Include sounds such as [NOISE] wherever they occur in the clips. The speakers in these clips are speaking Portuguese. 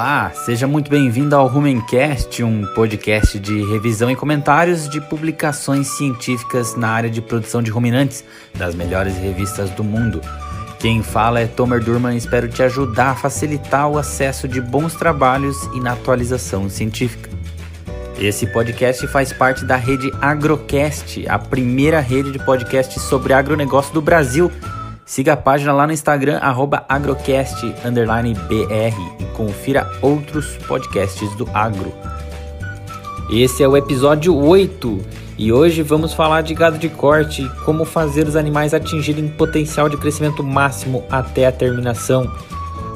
Olá, seja muito bem-vindo ao Rumencast, um podcast de revisão e comentários de publicações científicas na área de produção de ruminantes das melhores revistas do mundo. Quem fala é Tomer Durman espero te ajudar a facilitar o acesso de bons trabalhos e na atualização científica. Esse podcast faz parte da rede Agrocast, a primeira rede de podcasts sobre agronegócio do Brasil Siga a página lá no Instagram, agrocast_br e confira outros podcasts do agro. Esse é o episódio 8 e hoje vamos falar de gado de corte, como fazer os animais atingirem potencial de crescimento máximo até a terminação.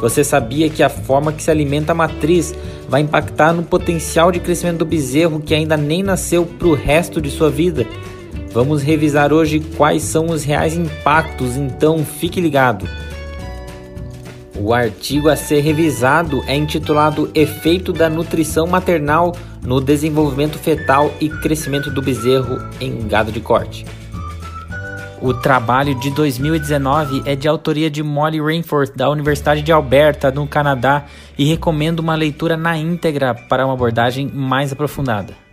Você sabia que a forma que se alimenta a matriz vai impactar no potencial de crescimento do bezerro que ainda nem nasceu para o resto de sua vida? Vamos revisar hoje quais são os reais impactos, então fique ligado. O artigo a ser revisado é intitulado Efeito da nutrição maternal no desenvolvimento fetal e crescimento do bezerro em gado de corte. O trabalho de 2019 é de autoria de Molly Rainforth, da Universidade de Alberta, no Canadá, e recomendo uma leitura na íntegra para uma abordagem mais aprofundada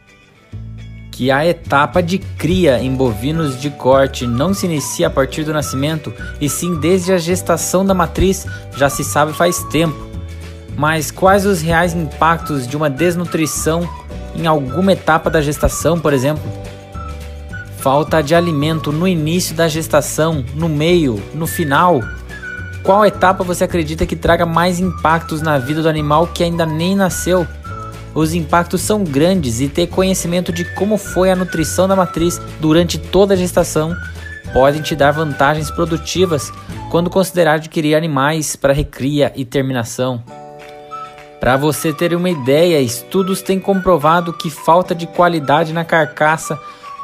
que a etapa de cria em bovinos de corte não se inicia a partir do nascimento, e sim desde a gestação da matriz, já se sabe faz tempo. Mas quais os reais impactos de uma desnutrição em alguma etapa da gestação, por exemplo? Falta de alimento no início da gestação, no meio, no final? Qual etapa você acredita que traga mais impactos na vida do animal que ainda nem nasceu? Os impactos são grandes e ter conhecimento de como foi a nutrição da matriz durante toda a gestação podem te dar vantagens produtivas quando considerar adquirir animais para recria e terminação. Para você ter uma ideia, estudos têm comprovado que falta de qualidade na carcaça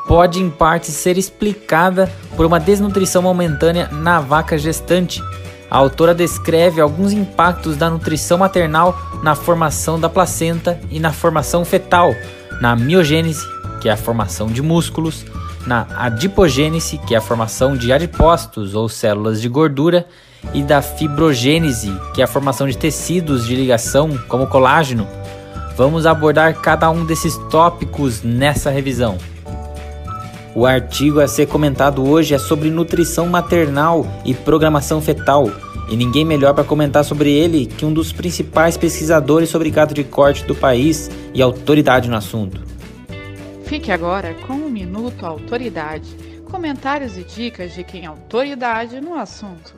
pode em parte ser explicada por uma desnutrição momentânea na vaca gestante a autora descreve alguns impactos da nutrição maternal na formação da placenta e na formação fetal, na miogênese, que é a formação de músculos, na adipogênese, que é a formação de adipócitos ou células de gordura, e da fibrogênese, que é a formação de tecidos de ligação, como colágeno. Vamos abordar cada um desses tópicos nessa revisão. O artigo a ser comentado hoje é sobre nutrição maternal e programação fetal, e ninguém melhor para comentar sobre ele que um dos principais pesquisadores sobre gado de corte do país e autoridade no assunto. Fique agora com o um Minuto Autoridade, comentários e dicas de quem é autoridade no assunto.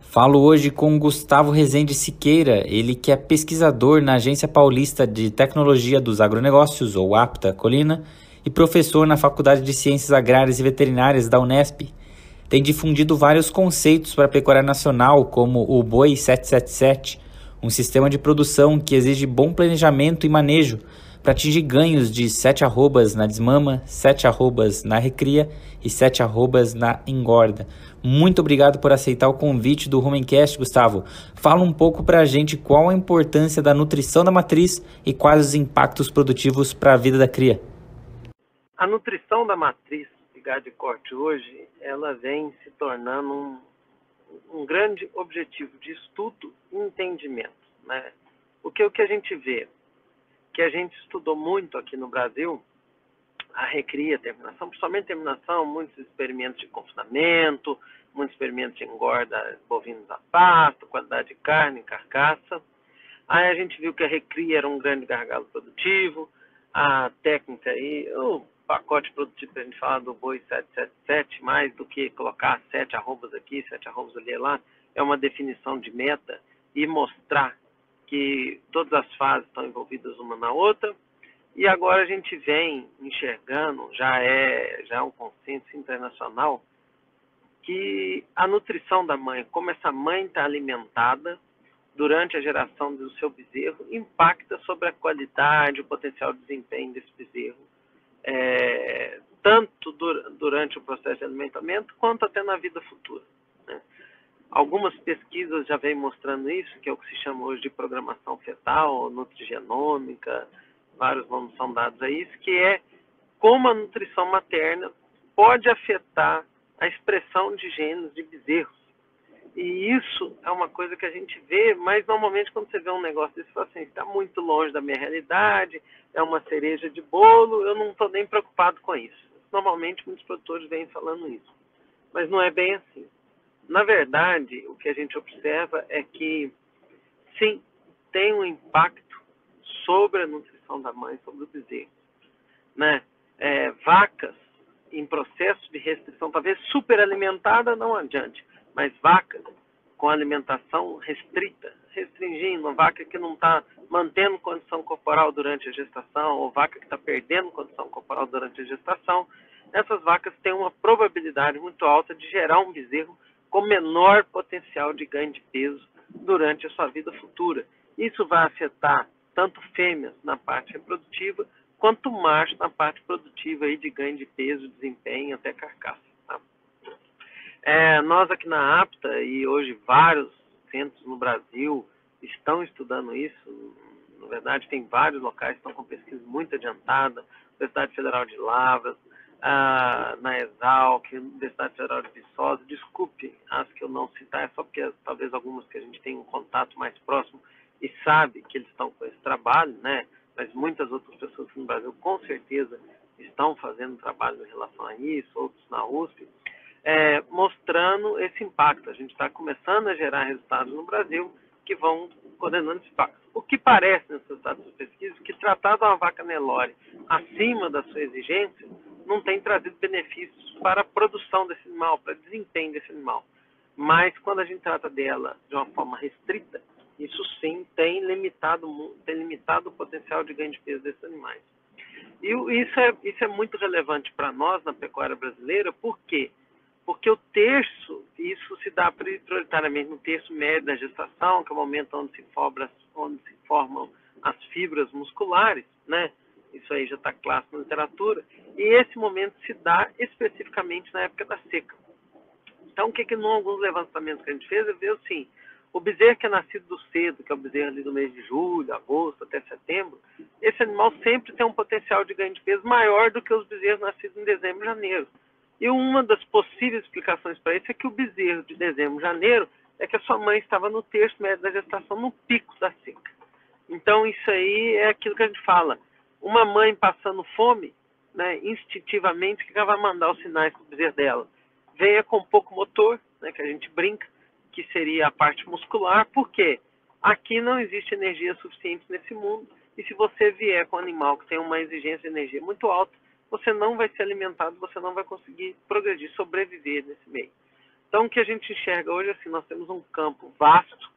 Falo hoje com Gustavo Rezende Siqueira, ele que é pesquisador na Agência Paulista de Tecnologia dos Agronegócios, ou APTA Colina, e professor na Faculdade de Ciências Agrárias e Veterinárias da Unesp. Tem difundido vários conceitos para a pecuária nacional, como o Boi 777, um sistema de produção que exige bom planejamento e manejo para atingir ganhos de 7 arrobas na desmama, 7 arrobas na recria e 7 arrobas na engorda. Muito obrigado por aceitar o convite do Rumencast, Gustavo. Fala um pouco para a gente qual a importância da nutrição da matriz e quais os impactos produtivos para a vida da cria. A nutrição da matriz de gado de corte hoje, ela vem se tornando um, um grande objetivo de estudo e entendimento. Né? Porque o que a gente vê, que a gente estudou muito aqui no Brasil, a recria, a terminação, principalmente terminação, muitos experimentos de confinamento, muitos experimentos de engorda bovinos a pasto, qualidade de carne, carcaça. Aí a gente viu que a recria era um grande gargalo produtivo, a técnica aí, pacote produtivo que a gente fala do boi 777, mais do que colocar sete arrobas aqui, sete arrobas ali lá, é uma definição de meta e mostrar que todas as fases estão envolvidas uma na outra. E agora a gente vem enxergando, já é, já é um consenso internacional, que a nutrição da mãe, como essa mãe está alimentada durante a geração do seu bezerro, impacta sobre a qualidade, o potencial de desempenho desse bezerro é, tanto durante o processo de alimentamento quanto até na vida futura. Né? Algumas pesquisas já vêm mostrando isso, que é o que se chama hoje de programação fetal, nutrigenômica, vários nomes são dados a isso, que é como a nutrição materna pode afetar a expressão de genes de bezerros. E isso é uma coisa que a gente vê, mas normalmente quando você vê um negócio desse, você fala assim, está muito longe da minha realidade, é uma cereja de bolo, eu não estou nem preocupado com isso. Normalmente muitos produtores vêm falando isso, mas não é bem assim. Na verdade, o que a gente observa é que, sim, tem um impacto sobre a nutrição da mãe, sobre o bezerro. Né? É, vacas em processo de restrição, talvez superalimentada não adiante, mas vacas com alimentação restrita, restringindo, vaca que não está mantendo condição corporal durante a gestação, ou vaca que está perdendo condição corporal durante a gestação, essas vacas têm uma probabilidade muito alta de gerar um bezerro com menor potencial de ganho de peso durante a sua vida futura. Isso vai afetar tanto fêmeas na parte reprodutiva, quanto macho na parte produtiva aí de ganho de peso, desempenho, até carcaça. É, nós aqui na APTA, e hoje vários centros no Brasil estão estudando isso, na verdade tem vários locais que estão com pesquisa muito adiantada, Universidade Federal de Lavras, ah, na Exalc, Universidade Federal de Viçosa, desculpe as que eu não citar, é só porque talvez algumas que a gente tem um contato mais próximo e sabe que eles estão com esse trabalho, né? Mas muitas outras pessoas no Brasil com certeza estão fazendo trabalho em relação a isso, outros na USP, é, mostrando esse impacto. A gente está começando a gerar resultados no Brasil que vão condenando esse impacto. O que parece nesses resultados pesquisa que tratar de uma vaca Nelore acima da sua exigência não tem trazido benefícios para a produção desse animal, para o desempenho desse animal. Mas quando a gente trata dela de uma forma restrita, isso sim tem limitado, tem limitado o potencial de ganho de peso desses animais. E isso é, isso é muito relevante para nós na pecuária brasileira, por quê? Porque o terço, isso se dá prioritariamente no terço médio da gestação, que é o momento onde se, forma, onde se formam as fibras musculares, né? Isso aí já está clássico na literatura. E esse momento se dá especificamente na época da seca. Então, o que, que em alguns levantamentos que a gente fez, é ver assim, o bezerro que é nascido do cedo, que é o bezerro ali do mês de julho, agosto até setembro, esse animal sempre tem um potencial de ganho de peso maior do que os bezerros nascidos em dezembro e janeiro. E uma das possíveis explicações para isso é que o bezerro de dezembro janeiro é que a sua mãe estava no terço médio da gestação, no pico da seca. Então, isso aí é aquilo que a gente fala. Uma mãe passando fome, né, instintivamente, que ela vai mandar os sinais para o bezerro dela? Venha com pouco motor, né, que a gente brinca, que seria a parte muscular, porque aqui não existe energia suficiente nesse mundo, e se você vier com um animal que tem uma exigência de energia muito alta, você não vai ser alimentado, você não vai conseguir progredir, sobreviver nesse meio. Então, o que a gente enxerga hoje, assim, nós temos um campo vasto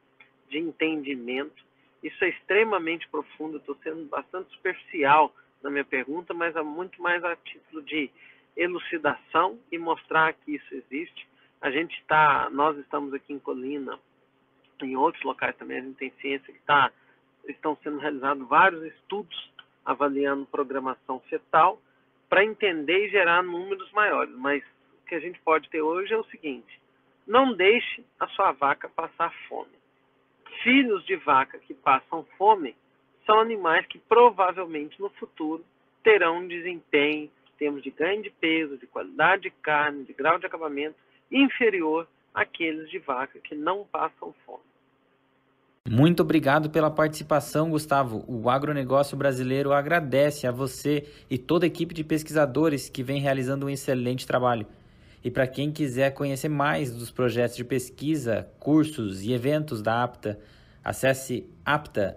de entendimento, isso é extremamente profundo, estou sendo bastante superficial na minha pergunta, mas é muito mais a título de elucidação e mostrar que isso existe. A gente está, nós estamos aqui em Colina, em outros locais também, a gente tem ciência que está, estão sendo realizados vários estudos avaliando programação fetal para entender e gerar números maiores. Mas o que a gente pode ter hoje é o seguinte: não deixe a sua vaca passar fome filhos de vaca que passam fome são animais que provavelmente no futuro terão um desempenho em termos de ganho de peso, de qualidade de carne, de grau de acabamento inferior àqueles de vaca que não passam fome. Muito obrigado pela participação, Gustavo. O agronegócio brasileiro agradece a você e toda a equipe de pesquisadores que vem realizando um excelente trabalho. E para quem quiser conhecer mais dos projetos de pesquisa, cursos e eventos da APTA, acesse apta.sp.gov.br.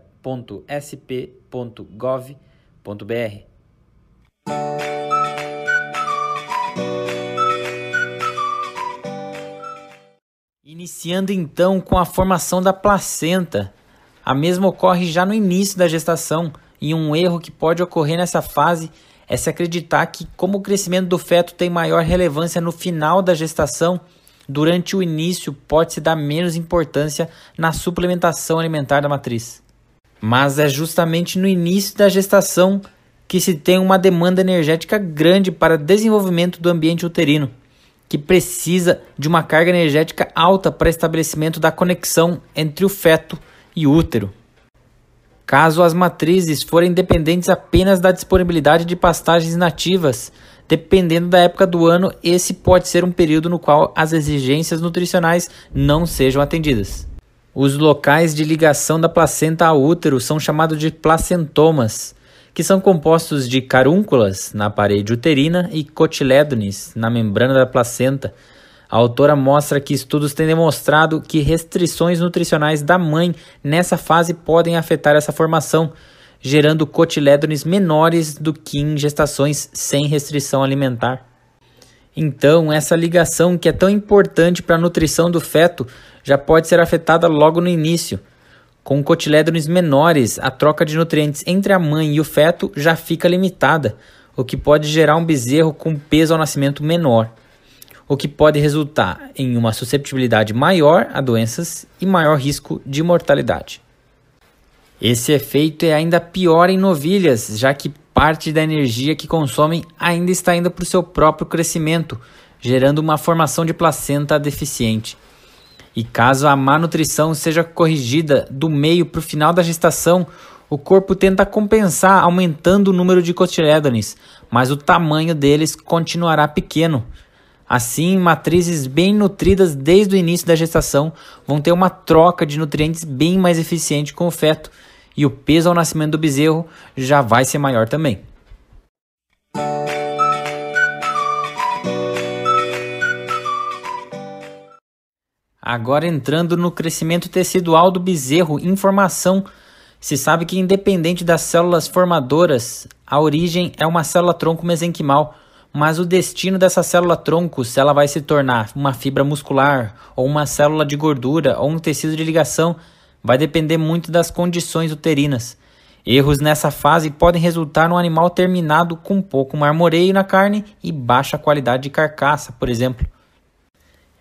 Iniciando então com a formação da placenta. A mesma ocorre já no início da gestação, e um erro que pode ocorrer nessa fase é se acreditar que, como o crescimento do feto tem maior relevância no final da gestação, durante o início pode-se dar menos importância na suplementação alimentar da matriz. Mas é justamente no início da gestação que se tem uma demanda energética grande para desenvolvimento do ambiente uterino, que precisa de uma carga energética alta para estabelecimento da conexão entre o feto e o útero. Caso as matrizes forem dependentes apenas da disponibilidade de pastagens nativas, Dependendo da época do ano, esse pode ser um período no qual as exigências nutricionais não sejam atendidas. Os locais de ligação da placenta ao útero são chamados de placentomas, que são compostos de carúnculas na parede uterina e cotilédones na membrana da placenta. A autora mostra que estudos têm demonstrado que restrições nutricionais da mãe nessa fase podem afetar essa formação, gerando cotilédones menores do que em gestações sem restrição alimentar. Então, essa ligação que é tão importante para a nutrição do feto já pode ser afetada logo no início. Com cotilédones menores, a troca de nutrientes entre a mãe e o feto já fica limitada, o que pode gerar um bezerro com peso ao nascimento menor, o que pode resultar em uma susceptibilidade maior a doenças e maior risco de mortalidade. Esse efeito é ainda pior em novilhas, já que parte da energia que consomem ainda está indo para o seu próprio crescimento, gerando uma formação de placenta deficiente. E caso a má nutrição seja corrigida do meio para o final da gestação, o corpo tenta compensar aumentando o número de cotilédones, mas o tamanho deles continuará pequeno. Assim, matrizes bem nutridas desde o início da gestação vão ter uma troca de nutrientes bem mais eficiente com o feto, e o peso ao nascimento do bezerro já vai ser maior também. Agora entrando no crescimento tecidual do bezerro, informação. Se sabe que independente das células formadoras, a origem é uma célula tronco mesenquimal, mas o destino dessa célula tronco, se ela vai se tornar uma fibra muscular, ou uma célula de gordura, ou um tecido de ligação, vai depender muito das condições uterinas. Erros nessa fase podem resultar num animal terminado com pouco marmoreio na carne e baixa qualidade de carcaça, por exemplo.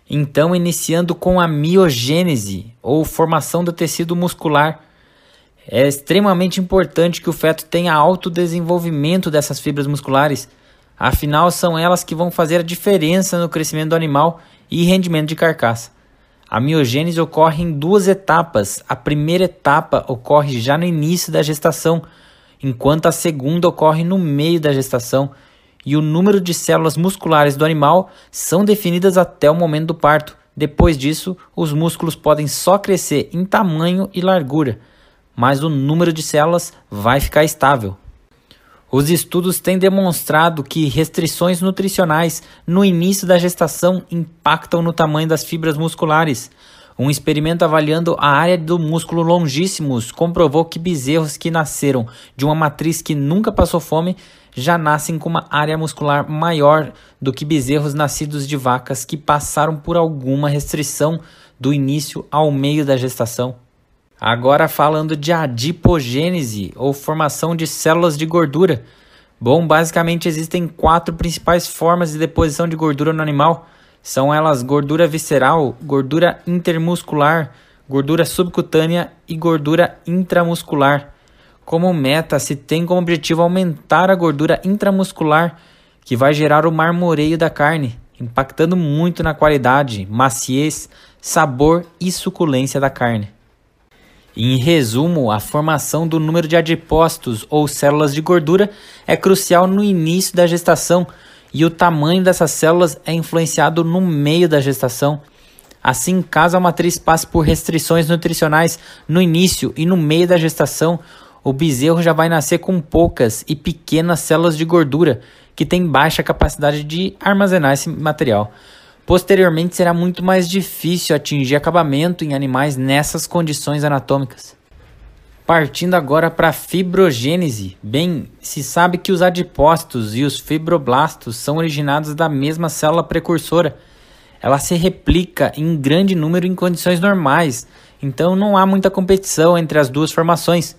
Então, iniciando com a miogênese, ou formação do tecido muscular, é extremamente importante que o feto tenha alto desenvolvimento dessas fibras musculares, afinal, são elas que vão fazer a diferença no crescimento do animal e rendimento de carcaça. A miogênese ocorre em duas etapas. A primeira etapa ocorre já no início da gestação, enquanto a segunda ocorre no meio da gestação, e o número de células musculares do animal são definidas até o momento do parto. Depois disso, os músculos podem só crescer em tamanho e largura, mas o número de células vai ficar estável. Os estudos têm demonstrado que restrições nutricionais no início da gestação impactam no tamanho das fibras musculares. Um experimento avaliando a área do músculo longíssimos comprovou que bezerros que nasceram de uma matriz que nunca passou fome já nascem com uma área muscular maior do que bezerros nascidos de vacas que passaram por alguma restrição do início ao meio da gestação. Agora falando de adipogênese ou formação de células de gordura. Bom, basicamente existem quatro principais formas de deposição de gordura no animal. São elas gordura visceral, gordura intermuscular, gordura subcutânea e gordura intramuscular. Como meta, se tem como objetivo aumentar a gordura intramuscular, que vai gerar o marmoreio da carne, impactando muito na qualidade, maciez, sabor e suculência da carne. Em resumo, a formação do número de adipócitos ou células de gordura é crucial no início da gestação e o tamanho dessas células é influenciado no meio da gestação. Assim, caso a matriz passe por restrições nutricionais no início e no meio da gestação, o bezerro já vai nascer com poucas e pequenas células de gordura que têm baixa capacidade de armazenar esse material. Posteriormente, será muito mais difícil atingir acabamento em animais nessas condições anatômicas. Partindo agora para a fibrogênese, bem, se sabe que os adipócitos e os fibroblastos são originados da mesma célula precursora. Ela se replica em grande número em condições normais, então não há muita competição entre as duas formações.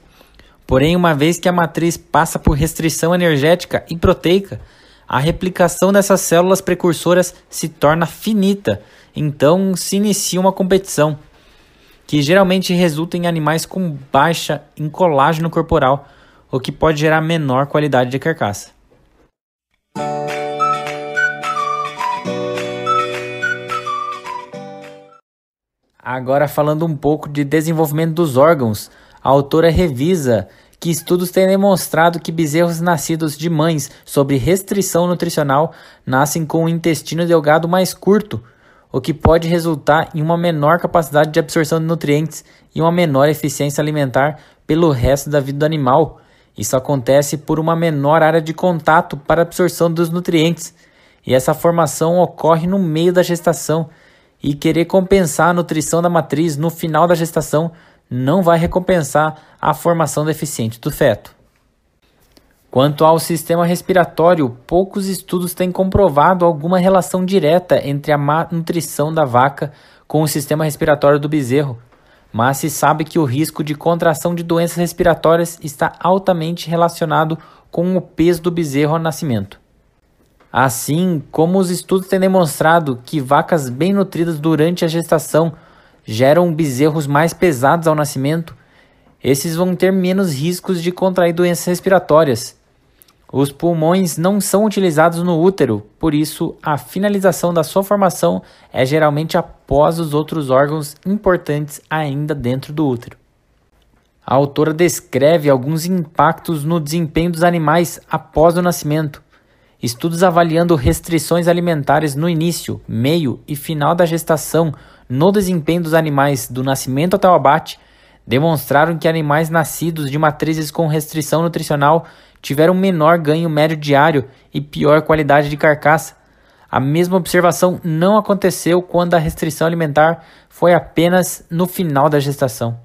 Porém, uma vez que a matriz passa por restrição energética e proteica, a replicação dessas células precursoras se torna finita, então se inicia uma competição, que geralmente resulta em animais com baixa em colágeno corporal, o que pode gerar menor qualidade de carcaça. Agora falando um pouco de desenvolvimento dos órgãos, a autora revisa que estudos têm demonstrado que bezerros nascidos de mães sob restrição nutricional nascem com o intestino delgado mais curto, o que pode resultar em uma menor capacidade de absorção de nutrientes e uma menor eficiência alimentar pelo resto da vida do animal. Isso acontece por uma menor área de contato para absorção dos nutrientes, e essa formação ocorre no meio da gestação. E querer compensar a nutrição da matriz no final da gestação não vai recompensar a formação deficiente do feto. Quanto ao sistema respiratório, poucos estudos têm comprovado alguma relação direta entre a má nutrição da vaca com o sistema respiratório do bezerro, mas se sabe que o risco de contração de doenças respiratórias está altamente relacionado com o peso do bezerro ao nascimento. Assim como os estudos têm demonstrado que vacas bem nutridas durante a gestação geram bezerros mais pesados ao nascimento, esses vão ter menos riscos de contrair doenças respiratórias. Os pulmões não são utilizados no útero, por isso a finalização da sua formação é geralmente após os outros órgãos importantes ainda dentro do útero. A autora descreve alguns impactos no desempenho dos animais após o nascimento. Estudos avaliando restrições alimentares no início, meio e final da gestação no desempenho dos animais do nascimento até o abate demonstraram que animais nascidos de matrizes com restrição nutricional tiveram menor ganho médio diário e pior qualidade de carcaça. A mesma observação não aconteceu quando a restrição alimentar foi apenas no final da gestação.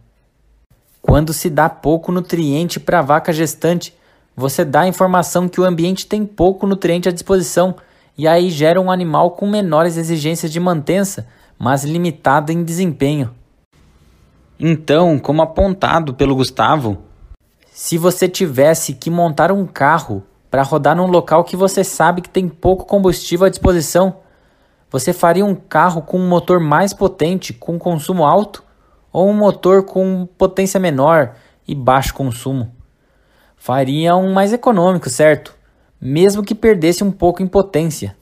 Quando se dá pouco nutriente para a vaca gestante, você dá a informação que o ambiente tem pouco nutriente à disposição e aí gera um animal com menores exigências de mantença, mas limitado em desempenho. Então, como apontado pelo Gustavo, se você tivesse que montar um carro para rodar num local que você sabe que tem pouco combustível à disposição, você faria um carro com um motor mais potente, com consumo alto, ou um motor com potência menor e baixo consumo? Faria um mais econômico, certo? Mesmo que perdesse um pouco em potência.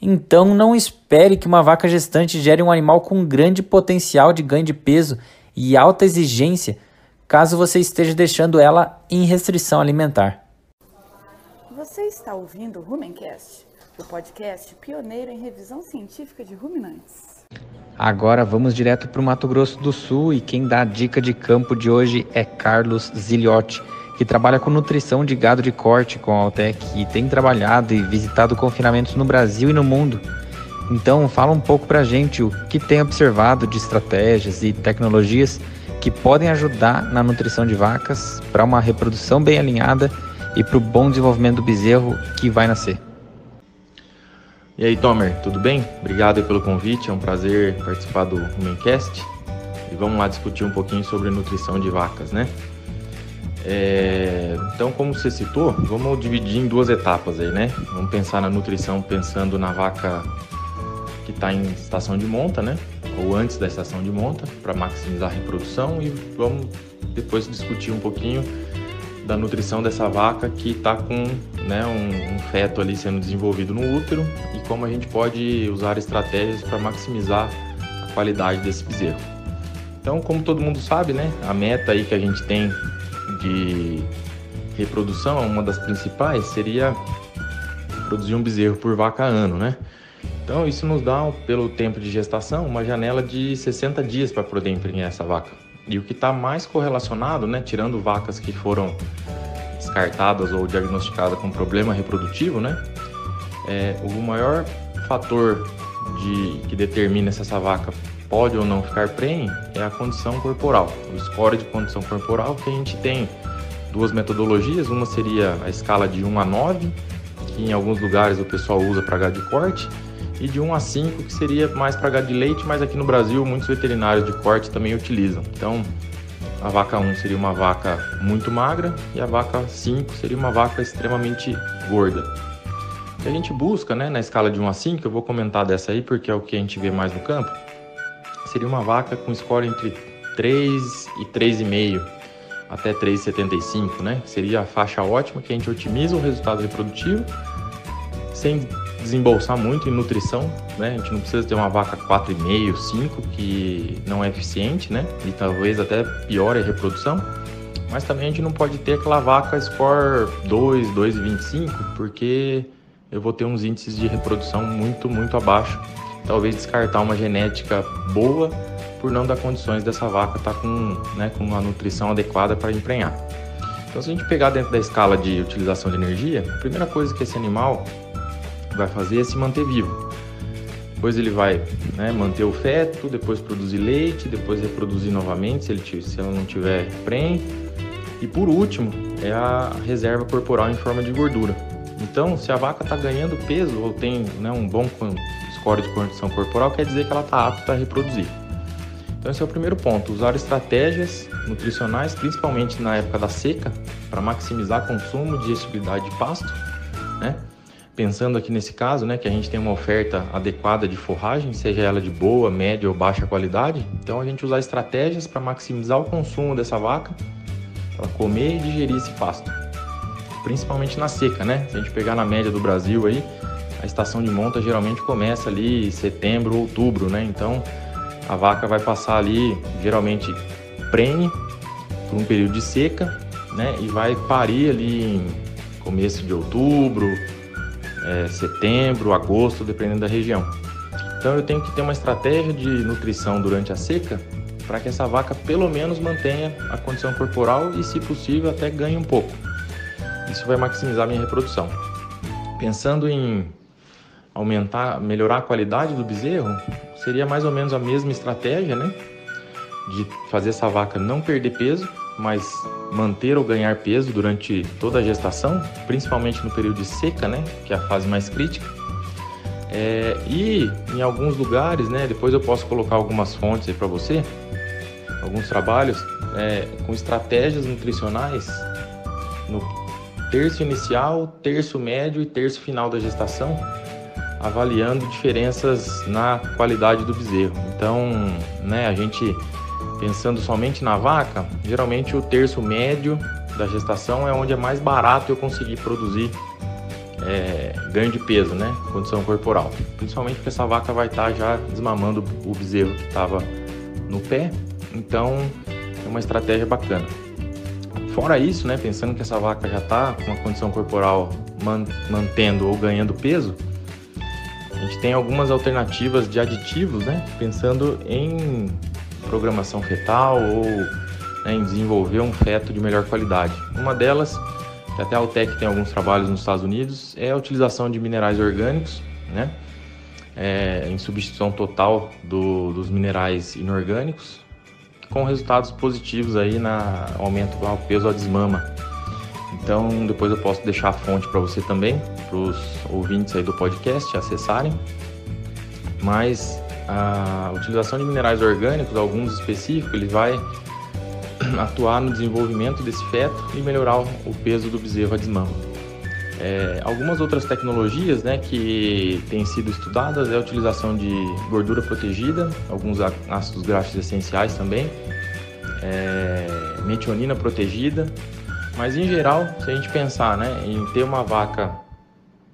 Então não espere que uma vaca gestante gere um animal com grande potencial de ganho de peso e alta exigência, caso você esteja deixando ela em restrição alimentar. Você está ouvindo o Rumencast, o podcast pioneiro em revisão científica de ruminantes. Agora vamos direto para o Mato Grosso do Sul e quem dá a dica de campo de hoje é Carlos Ziliotti, que trabalha com nutrição de gado de corte com a Altec e tem trabalhado e visitado confinamentos no Brasil e no mundo. Então, fala um pouco para a gente o que tem observado de estratégias e tecnologias que podem ajudar na nutrição de vacas para uma reprodução bem alinhada e para o bom desenvolvimento do bezerro que vai nascer. E aí, Tomer, tudo bem? Obrigado pelo convite, é um prazer participar do Humancast. E vamos lá discutir um pouquinho sobre nutrição de vacas, né? É... Então, como você citou, vamos dividir em duas etapas aí, né? Vamos pensar na nutrição pensando na vaca que está em estação de monta, né? Ou antes da estação de monta, para maximizar a reprodução e vamos depois discutir um pouquinho da nutrição dessa vaca que está com né, um, um, feto ali sendo desenvolvido no útero e como a gente pode usar estratégias para maximizar a qualidade desse bezerro. Então, como todo mundo sabe, né, a meta aí que a gente tem de reprodução, uma das principais seria produzir um bezerro por vaca ano, né? Então, isso nos dá, pelo tempo de gestação, uma janela de 60 dias para poder emprenhar essa vaca. E o que está mais correlacionado, né, tirando vacas que foram descartadas ou diagnosticadas com problema reprodutivo, né, é, o maior fator de, que determina se essa vaca pode ou não ficar prenhe é a condição corporal, o score de condição corporal que a gente tem duas metodologias, uma seria a escala de 1 a 9, que em alguns lugares o pessoal usa para gado de corte, e de 1 a 5, que seria mais para gado de leite, mas aqui no Brasil muitos veterinários de corte também utilizam. Então, a vaca 1 seria uma vaca muito magra e a vaca 5 seria uma vaca extremamente gorda. O que a gente busca né, na escala de 1 a 5, eu vou comentar dessa aí porque é o que a gente vê mais no campo, seria uma vaca com score entre 3 e 3,5 até 3,75, né? Seria a faixa ótima que a gente otimiza o resultado reprodutivo sem desembolsar muito em nutrição, né? A gente não precisa ter uma vaca 4,5, 5 que não é eficiente, né? E talvez até piore a reprodução. Mas também a gente não pode ter aquela vaca score 2, 2,25, porque eu vou ter uns índices de reprodução muito, muito abaixo. Talvez descartar uma genética boa por não dar condições dessa vaca estar tá com, né, com uma nutrição adequada para emprenhar. Então, se a gente pegar dentro da escala de utilização de energia, a primeira coisa que esse animal vai fazer é se manter vivo. Depois ele vai né, manter o feto, depois produzir leite, depois reproduzir novamente se, ele, se ela não tiver prenhe. E por último, é a reserva corporal em forma de gordura. Então, se a vaca está ganhando peso ou tem né, um bom score de condição corporal, quer dizer que ela está apta a reproduzir. Então esse é o primeiro ponto, usar estratégias nutricionais, principalmente na época da seca, para maximizar consumo de digestibilidade de pasto, né? Pensando aqui nesse caso, né, que a gente tem uma oferta adequada de forragem, seja ela de boa, média ou baixa qualidade, então a gente usar estratégias para maximizar o consumo dessa vaca, para comer e digerir esse pasto. Principalmente na seca, né? Se a gente pegar na média do Brasil aí, a estação de monta geralmente começa ali em setembro, outubro, né? Então, a vaca vai passar ali, geralmente, prene por um período de seca, né? E vai parir ali em começo de outubro, é, setembro, agosto, dependendo da região. Então eu tenho que ter uma estratégia de nutrição durante a seca para que essa vaca pelo menos mantenha a condição corporal e, se possível, até ganhe um pouco. Isso vai maximizar minha reprodução. Pensando em aumentar, melhorar a qualidade do bezerro, seria mais ou menos a mesma estratégia, né? De fazer essa vaca não perder peso, mas manter ou ganhar peso durante toda a gestação, principalmente no período de seca, né? Que é a fase mais crítica. É, e em alguns lugares, né? Depois eu posso colocar algumas fontes aí para você, alguns trabalhos é, com estratégias nutricionais no terço inicial, terço médio e terço final da gestação avaliando diferenças na qualidade do bezerro. Então, né, a gente pensando somente na vaca, geralmente o terço médio da gestação é onde é mais barato eu conseguir produzir é, ganho de peso, né, condição corporal. Principalmente porque essa vaca vai estar já desmamando o bezerro que estava no pé, então é uma estratégia bacana. Fora isso, né, pensando que essa vaca já está com uma condição corporal mantendo ou ganhando peso, a gente tem algumas alternativas de aditivos, né? Pensando em programação fetal ou né, em desenvolver um feto de melhor qualidade. Uma delas, que até a Altec tem alguns trabalhos nos Estados Unidos, é a utilização de minerais orgânicos, né? É, em substituição total do, dos minerais inorgânicos, com resultados positivos aí na aumento do peso à desmama. Então, depois eu posso deixar a fonte para você também, para os ouvintes aí do podcast acessarem. Mas a utilização de minerais orgânicos, alguns específicos, ele vai [CLEARS THROAT] atuar no desenvolvimento desse feto e melhorar o peso do bezerro a desmama. É, algumas outras tecnologias né, que têm sido estudadas é a utilização de gordura protegida, alguns ácidos graxos essenciais também, é, metionina protegida, mas em geral, se a gente pensar né, em ter uma vaca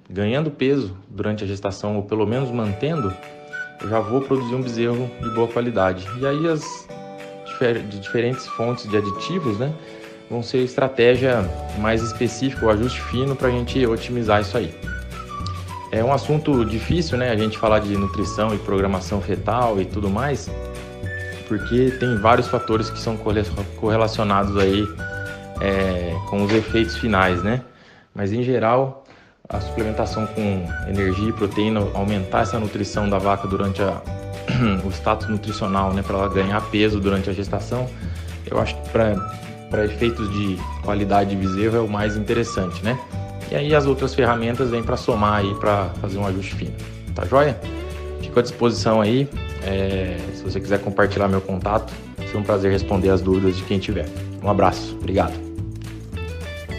ganhando peso durante a gestação, ou pelo menos mantendo, eu já vou produzir um bezerro de boa qualidade. E aí as de diferentes fontes de aditivos, né, vão ser estratégia mais específica, o ajuste fino para a gente otimizar isso aí. É um assunto difícil, né, a gente falar de nutrição e programação fetal e tudo mais, porque tem vários fatores que são correlacionados aí é, com os efeitos finais, né? Mas em geral, a suplementação com energia e proteína, aumentar essa nutrição da vaca durante a, [CLEARS THROAT] o status nutricional, né, para ela ganhar peso durante a gestação, eu acho que para efeitos de qualidade de bezerro é o mais interessante, né? E aí as outras ferramentas vêm para somar aí para fazer um ajuste fino, tá joia? Fico à disposição aí, é, se você quiser compartilhar meu contato, vai ser um prazer responder as dúvidas de quem tiver. Um abraço, obrigado.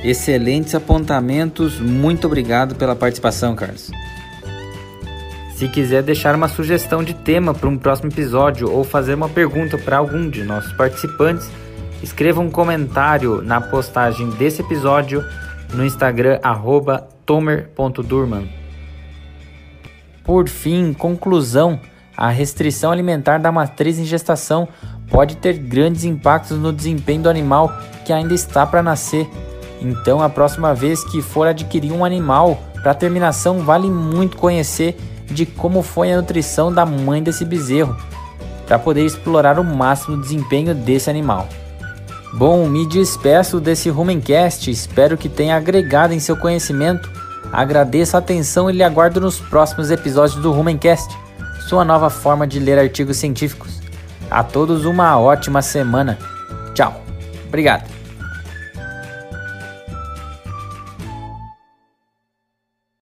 Excelentes apontamentos, muito obrigado pela participação, Carlos. Se quiser deixar uma sugestão de tema para um próximo episódio ou fazer uma pergunta para algum de nossos participantes, escreva um comentário na postagem desse episódio no Instagram tomer.durman. Por fim, conclusão, a restrição alimentar da matriz em gestação pode ter grandes impactos no desempenho do animal que ainda está para nascer. Então, a próxima vez que for adquirir um animal, para terminação, vale muito conhecer de como foi a nutrição da mãe desse bezerro, para poder explorar o máximo desempenho desse animal. Bom, me despeço desse Rumencast, espero que tenha agregado em seu conhecimento. Agradeço a atenção e lhe aguardo nos próximos episódios do Rumencast, sua nova forma de ler artigos científicos. A todos uma ótima semana. Tchau. Obrigado.